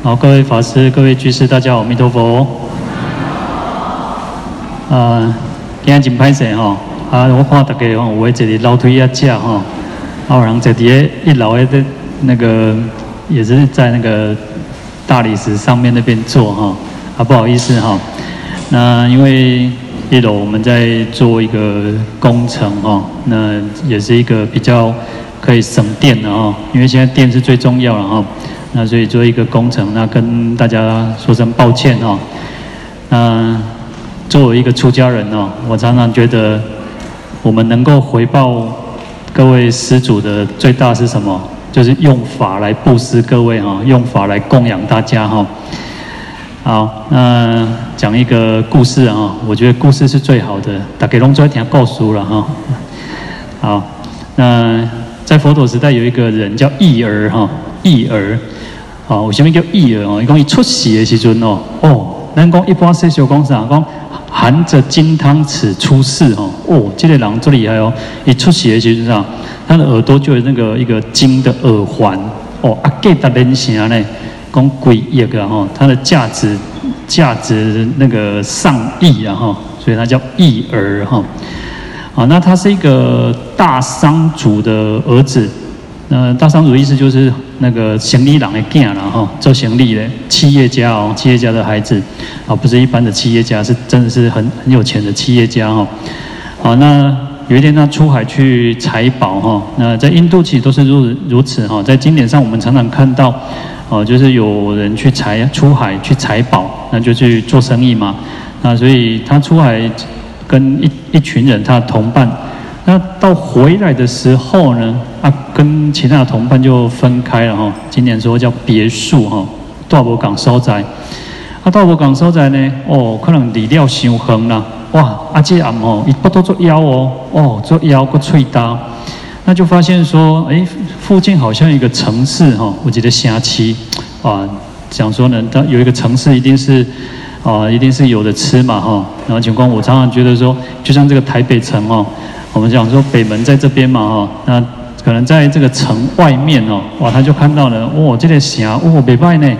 好，各位法师、各位居士，大家好，阿弥陀佛。啊，今天真歹势哈，啊，我看大家吼，有的一个楼梯啊架哈，啊，有人坐伫一楼的那个，也是在那个大理石上面那边坐哈，啊，不好意思哈，那因为一楼我们在做一个工程哈，那也是一个比较。可以省电的哦，因为现在电是最重要了哈。那所以做一个工程，那跟大家说声抱歉哦。那作为一个出家人哦，我常常觉得我们能够回报各位施主的最大是什么？就是用法来布施各位哈，用法来供养大家哈。好，那讲一个故事啊，我觉得故事是最好的，大家拢做听告诉了哈。好，那。在佛陀时代，有一个人叫义儿哈，义儿，啊，为什么叫羿儿哦？伊讲伊出世的时阵哦，哦，咱讲一般说小讲啥？讲含着金汤匙出世哦，哦，这个人最厉害哦，一出世的时阵上，他的耳朵就有那个一个金的耳环，哦，啊，给他人啥呢？讲贵一个哈，它的价值价值那个上亿啊哈，所以他叫羿儿哈。啊，那他是一个大商主的儿子，呃，大商主的意思就是那个行李郎的囝了哈，做行李的企业家哦，企业家的孩子，啊，不是一般的企业家，是真的是很很有钱的企业家哈。好，那有一天他出海去采宝哈，那在印度其实都是如如此哈，在经典上我们常常看到，哦，就是有人去采出海去采宝，那就去做生意嘛，那所以他出海。跟一一群人，他的同伴，那到回来的时候呢，啊，跟其他的同伴就分开了哈。今年说叫别墅哈，大无共所在。啊，大无共所在呢，哦，可能离了太远了，哇，啊，这暗哦，一不都做腰哦，哦，做腰个脆搭，那就发现说，哎，附近好像一个城市哈，我记得下期啊，想说呢，它有一个城市一定是。啊，一定是有的吃嘛，哈。然后情况，我常常觉得说，就像这个台北城哦，我们讲说北门在这边嘛，哈。那可能在这个城外面哦，哇，他就看到了，哦，这个峡，哦，北外呢，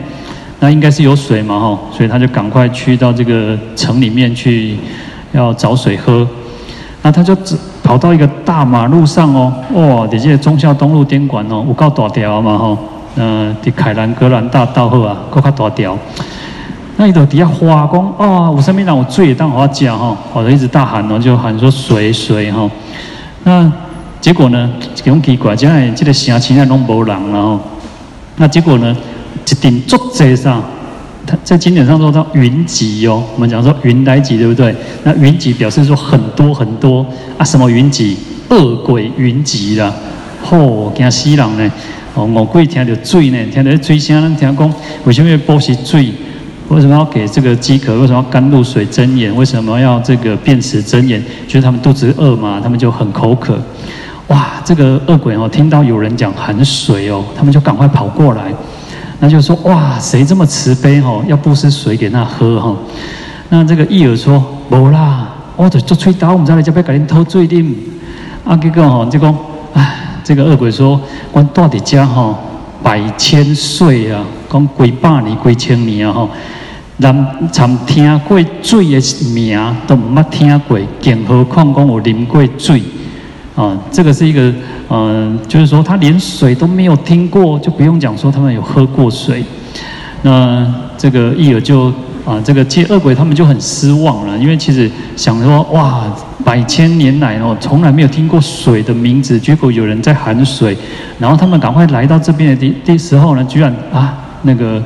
那应该是有水嘛，哈。所以他就赶快去到这个城里面去，要找水喝。那他就只跑到一个大马路上哦，哇，这些忠孝东路店馆哦，有够大条嘛，哈。嗯，的凯兰格兰大道后啊，够较大条。那一头底下花光啊！我身边让我醉，当我讲哈，我就一直大喊哦，就喊说水水哈。那结果呢，很奇怪，现在这个城市内拢无人了哈。那结果呢，一顶竹子上，它在经典上说叫云集哦。我们讲说云来集，对不对？那云集表示说很多很多啊，什么云集？恶鬼云集啦！吼，惊死人呢！哦，恶鬼听到水呢，听到水声，听讲为什么要补习水？为什么要给这个饥渴？为什么要甘露水真言？为什么要这个辩持真言？就是他们肚子饿嘛，他们就很口渴。哇，这个恶鬼哦，听到有人讲含水哦，他们就赶快跑过来，那就说哇，谁这么慈悲哦，要布施水给他喝哈？那这个羿儿说无啦，我就做吹刀，我们再来这边给您偷水的。啊，结果哦，这个哎，这个恶鬼说，我到底家哈百千岁啊，讲几百年、几千年啊哈。人曾听过水的名都唔捌听过，更何况讲我淋过水啊？这个是一个嗯、呃，就是说他连水都没有听过，就不用讲说他们有喝过水。那这个羿儿就啊，这个这恶鬼他们就很失望了，因为其实想说哇，百千年来哦，从来没有听过水的名字，结果有人在喊水，然后他们赶快来到这边的的的时候呢，居然啊那个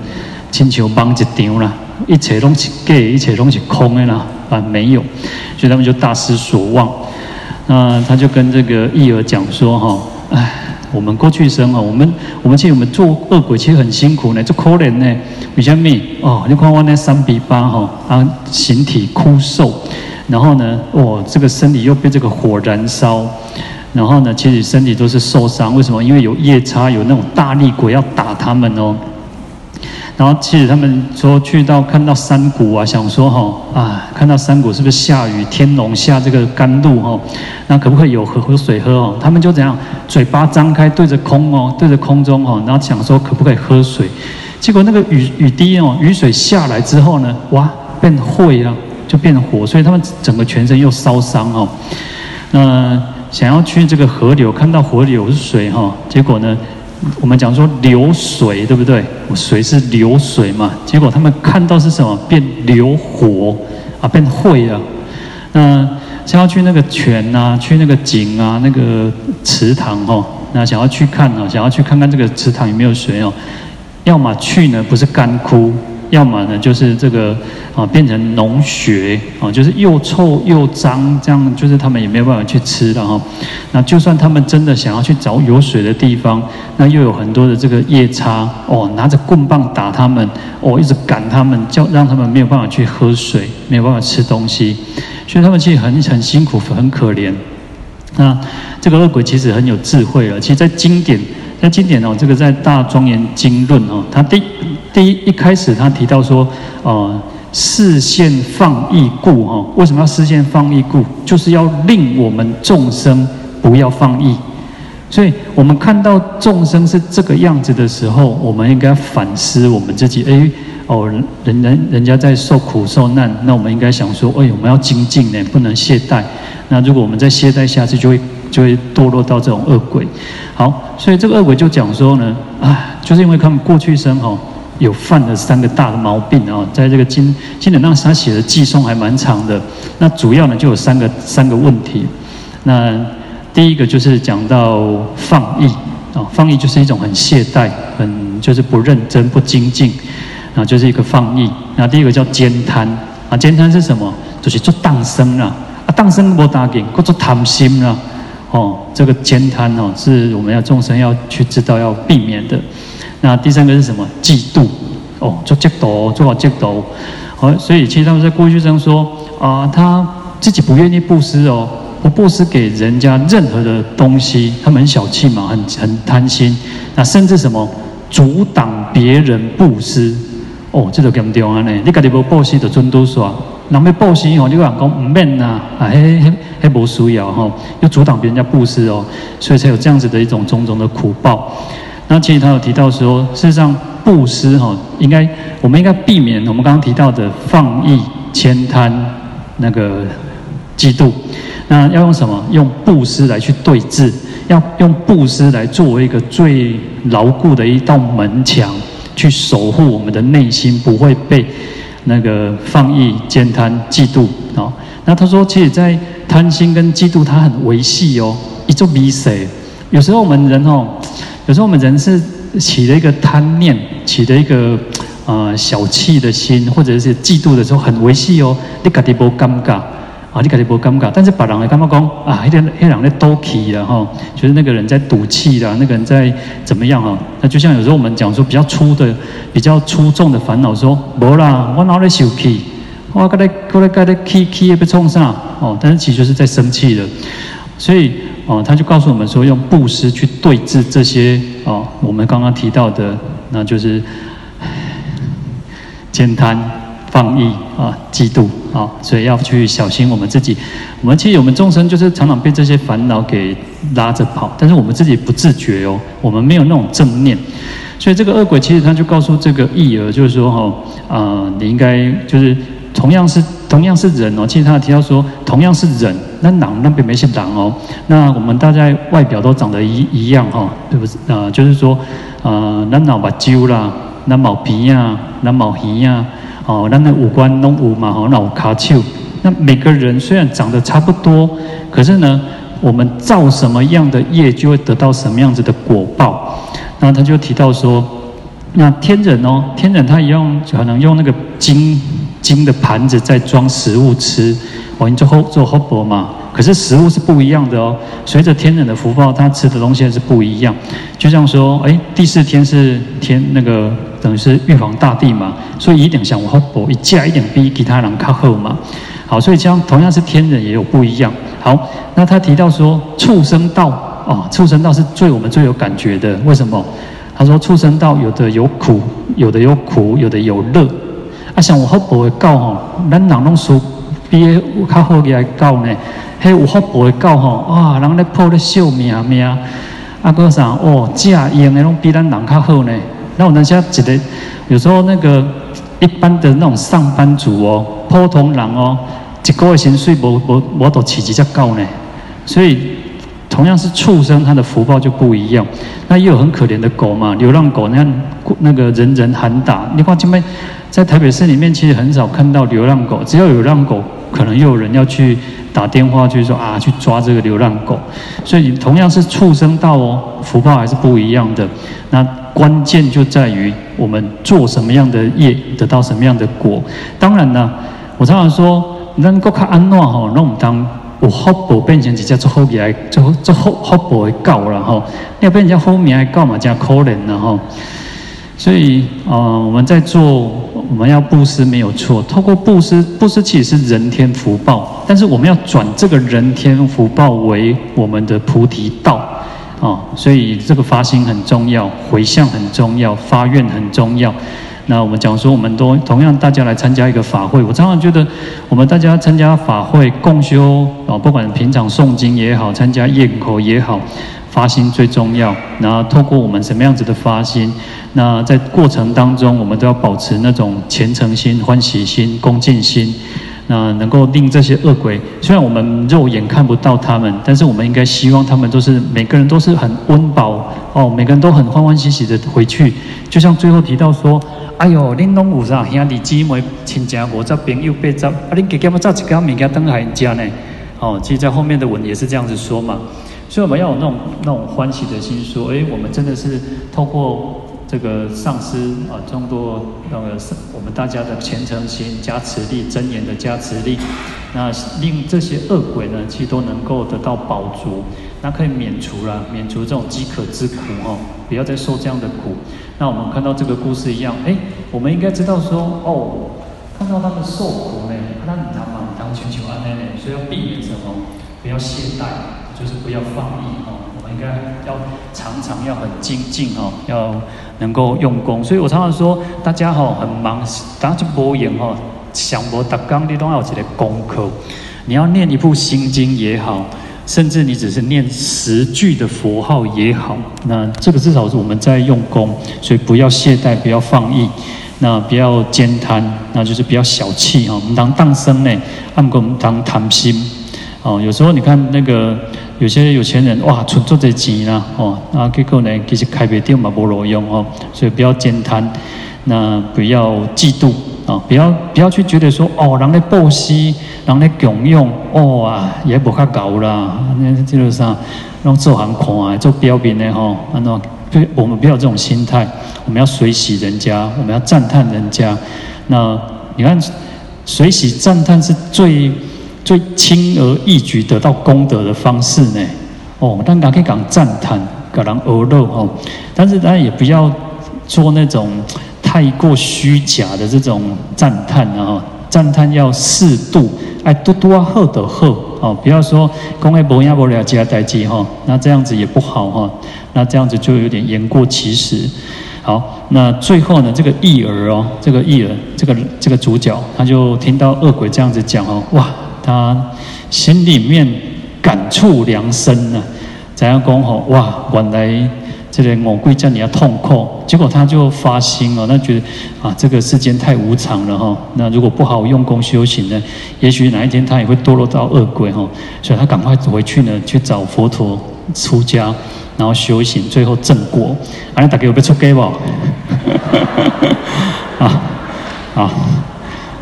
请求帮一场啦。一切东西给，一切东西空的啦，啊，没有，所以他们就大失所望。那他就跟这个义儿讲说：“哈，哎，我们过去生啊，我们我们其实我们做恶鬼其实很辛苦呢，做可怜呢。为什么？哦，你看我那三比八哈，啊，形体枯瘦，然后呢，哦，这个身体又被这个火燃烧，然后呢，其实身体都是受伤。为什么？因为有夜叉，有那种大力鬼要打他们哦。”然后其实他们说去到看到山谷啊，想说哈啊，看到山谷是不是下雨，天龙下这个甘露哈，那可不可以有河河水喝哦？他们就这样嘴巴张开对着空哦，对着空中哦，然后想说可不可以喝水？结果那个雨雨滴哦，雨水下来之后呢，哇，变灰了，就变火，所以他们整个全身又烧伤哦。那想要去这个河流，看到河流水哈，结果呢，我们讲说流水对不对？水是流水嘛，结果他们看到是什么？变流火啊，变灰了。那想要去那个泉啊，去那个井啊，那个池塘哦，那想要去看哦，想要去看看这个池塘有没有水哦，要么去呢不是干枯，要么呢就是这个啊变成脓血啊，就是又臭又脏，这样就是他们也没有办法去吃的哈。那就算他们真的想要去找有水的地方，那又有很多的这个夜叉哦，拿着棍棒打他们哦，一直赶他们，叫让他们没有办法去喝水，没有办法吃东西。所以他们其实很很辛苦，很可怜。那这个恶鬼其实很有智慧了。其实，在经典，在经典哦，这个在《大庄严经论》哦，他第第一一开始他提到说，呃，视现放逸故哈，为什么要视现放逸故？就是要令我们众生不要放逸。所以我们看到众生是这个样子的时候，我们应该反思我们自己。哎。哦，人人人家在受苦受难，那我们应该想说，哎，我们要精进呢，不能懈怠。那如果我们再懈怠下去，就会就会堕落到这种恶鬼。好，所以这个恶鬼就讲说呢，啊，就是因为他们过去生哈有犯了三个大的毛病啊，在这个经经典上他写的寄颂还蛮长的。那主要呢就有三个三个问题。那第一个就是讲到放逸啊，放逸就是一种很懈怠，很就是不认真、不精进。啊，就是一个放逸。那第一个叫慳贪啊，慳贪是什么？就是做当生啊，啊，当生不打紧，或做贪心啦。哦，这个慳贪哦，是我们要众生要去知道要避免的。那第三个是什么？嫉妒哦，做嫉妒，做好嫉妒。好，所以其实他们在过去生说啊，他自己不愿意布施哦，不布施给人家任何的东西，他们很小气嘛，很很贪心。那甚至什么，阻挡别人布施。哦，这个严重啊！呢，你家己无布施就准拄煞。人要布施吼，你个人讲唔免呐，啊，迄迄迄无需要吼，又阻挡别人家布施哦，所以才有这样子的一种种种的苦报。那其实他有提到说，事实上布施哈，应该我们应该避免我们刚刚提到的放逸、慳贪、那个嫉妒。那要用什么？用布施来去对治，要用布施来作为一个最牢固的一道门墙。去守护我们的内心，不会被那个放逸、慳贪、嫉妒啊。那他说，其实，在贪心跟嫉妒，它很维系哦，一种迷谁？有时候我们人哦，有时候我们人是起了一个贪念，起了一个呃小气的心，或者是嫉妒的时候，很维系哦，你家己不尴尬。啊，你感觉不尴尬，但是把人会感觉讲啊，那个那人在斗气了哈，就是那个人在赌气的，那个人在怎么样啊？那就像有时候我们讲说比较粗的、比较粗重的烦恼，说没啦，我哪里生气？我刚才过来刚才气气也被冲上哦，但是其实是在生气的，所以哦，他就告诉我们说，用布施去对治这些哦，我们刚刚提到的，那就是 慳贪。放逸啊，嫉妒啊，所以要去小心我们自己。我们其实我们众生就是常常被这些烦恼给拉着跑，但是我们自己不自觉哦，我们没有那种正念。所以这个恶鬼其实他就告诉这个逸儿，就是说哈，啊，你应该就是同样是同样是人哦，其实他提到说同样是人，那狼那边没些狼哦，那我们大家外表都长得一一样哈，对不对？啊，就是说啊，那脑把揪啦，那毛皮呀，那毛皮呀。哦，那那五官弄五嘛，吼，那五卡丘。那每个人虽然长得差不多，可是呢，我们造什么样的业，就会得到什么样子的果报。那他就提到说，那天人哦，天人他一样可能用那个金金的盘子在装食物吃，哦，你做后做后婆嘛。可是食物是不一样的哦，随着天人的福报，他吃的东西是不一样。就像说，哎，第四天是天那个等于是玉皇大帝嘛，所以一定想我补一架一点比其他人靠后嘛。好，所以这样同样是天人也有不一样。好，那他提到说畜生道啊，畜生道是最我们最有感觉的。为什么？他说畜生道有的有苦，有的有苦，有的有乐。啊，像有福报的狗吼，咱人拢属比较好嘅狗呢。迄有福报的狗吼，哇！人咧抱咧笑命命，啊，啊搁啥哦，正用的拢比咱人较好呢。那我们现在觉得，有时候那个一般的那种上班族哦，普通人哦，一个月薪水无无无都起几只高呢？所以同样是畜生，他的福报就不一样。那也有很可怜的狗嘛，流浪狗，那那个人人喊打。你看这边在台北市里面，其实很少看到流浪狗，只要有流浪狗，可能又有人要去打电话去说啊，去抓这个流浪狗。所以同样是畜生道哦，福报还是不一样的。那关键就在于我们做什么样的业，得到什么样的果。当然呢，我常常说，能够看安诺哈，那我们当有福报变成一只做好命，做做好福报的狗了哈。要变成好命的狗嘛，真可怜了哈。所以啊、呃，我们在做，我们要布施没有错。透过布施，布施其实是人天福报，但是我们要转这个人天福报为我们的菩提道。哦，所以这个发心很重要，回向很重要，发愿很重要。那我们讲说，我们都同样大家来参加一个法会，我常常觉得，我们大家参加法会共修啊，不管平常诵经也好，参加焰口也好，发心最重要。那透过我们什么样子的发心，那在过程当中，我们都要保持那种虔诚心、欢喜心、恭敬心。那能够令这些恶鬼，虽然我们肉眼看不到他们，但是我们应该希望他们都是每个人都是很温饱哦，每个人都很欢欢喜喜的回去。就像最后提到说，哎呦，恁拢有啥兄弟姊妹亲戚五十朋友八十，啊，恁给他们造几个物件等来家呢？哦，其实，在后面的文也是这样子说嘛。所以我们要有那种那种欢喜的心，说，哎，我们真的是透过。这个上师啊，众多那个我们大家的虔诚心、加持力、真言的加持力，那令这些恶鬼呢，其实都能够得到保足，那可以免除了，免除这种饥渴之苦哦，不要再受这样的苦。那我们看到这个故事一样，哎，我们应该知道说，哦，看到他们受苦呢，那你当嘛，当全球安内内，所以要避免什么？不要懈怠，就是不要放逸哦。我们应该要常常要很精进哦，要。能够用功，所以我常常说，大家哈很忙，当去播演哈，想播达纲的都要起来功课。你要念一部心经也好，甚至你只是念十句的佛号也好，那这个至少是我们在用功，所以不要懈怠，不要放逸，那不要兼贪，那就是不要小气哈。我们当当生呢，按过我们当贪心哦。有时候你看那个。有些有钱人哇，存这些钱啦，哦，那结果呢，其实开别店嘛无路用哦，所以不要慳贪，那不要嫉妒啊，不要不要去觉得说哦，人咧布施，人咧供养，哦啊，也无较高啦，那这个啥，让做行看啊，做标兵的吼，安怎？我们不要这种心态，我们要随喜人家，我们要赞叹人家。那你看，随喜赞叹是最。最轻而易举得到功德的方式呢？哦，但大家可以讲赞叹，给人鹅肉哦。但是大家也不要做那种太过虚假的这种赞叹啊！赞叹要适度，哎，多多啊，好的好哦，不要说公爱博亚博了加代际哈，那这样子也不好哈，那这样子就有点言过其实。好，那最后呢，这个义儿哦，这个义儿，这个这个主角，他就听到恶鬼这样子讲哦，哇！他心里面感触良深呢，怎样讲吼？哇，原来这个饿鬼叫你要痛苦，结果他就发心了，那觉得啊，这个世间太无常了哈。那如果不好用功修行呢，也许哪一天他也会堕落到恶鬼哈。所以他赶快回去呢，去找佛陀出家，然后修行，最后正果。啊，大家有没有出家不？啊啊，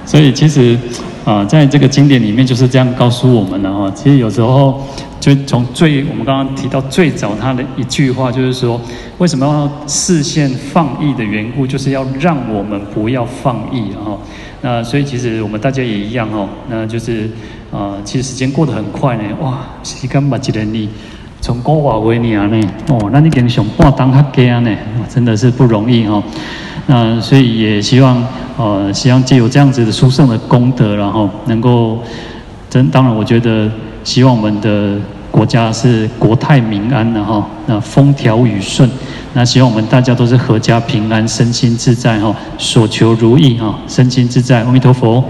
所以其实。啊，在这个经典里面就是这样告诉我们的哈。其实有时候就从最我们刚刚提到最早他的一句话，就是说为什么要视线放逸的缘故，就是要让我们不要放逸哈。那所以其实我们大家也一样哈。那就是啊，其实时间过得很快呢。哇，时间嘛，几年里从高瓦为年呢。哦，那你给你想半当他家呢，真的是不容易哈。那所以也希望。呃，希望借有这样子的殊胜的功德，然后能够真当然，我觉得希望我们的国家是国泰民安的哈，那风调雨顺，那希望我们大家都是阖家平安，身心自在哈，所求如意哈，身心自在，阿弥陀佛。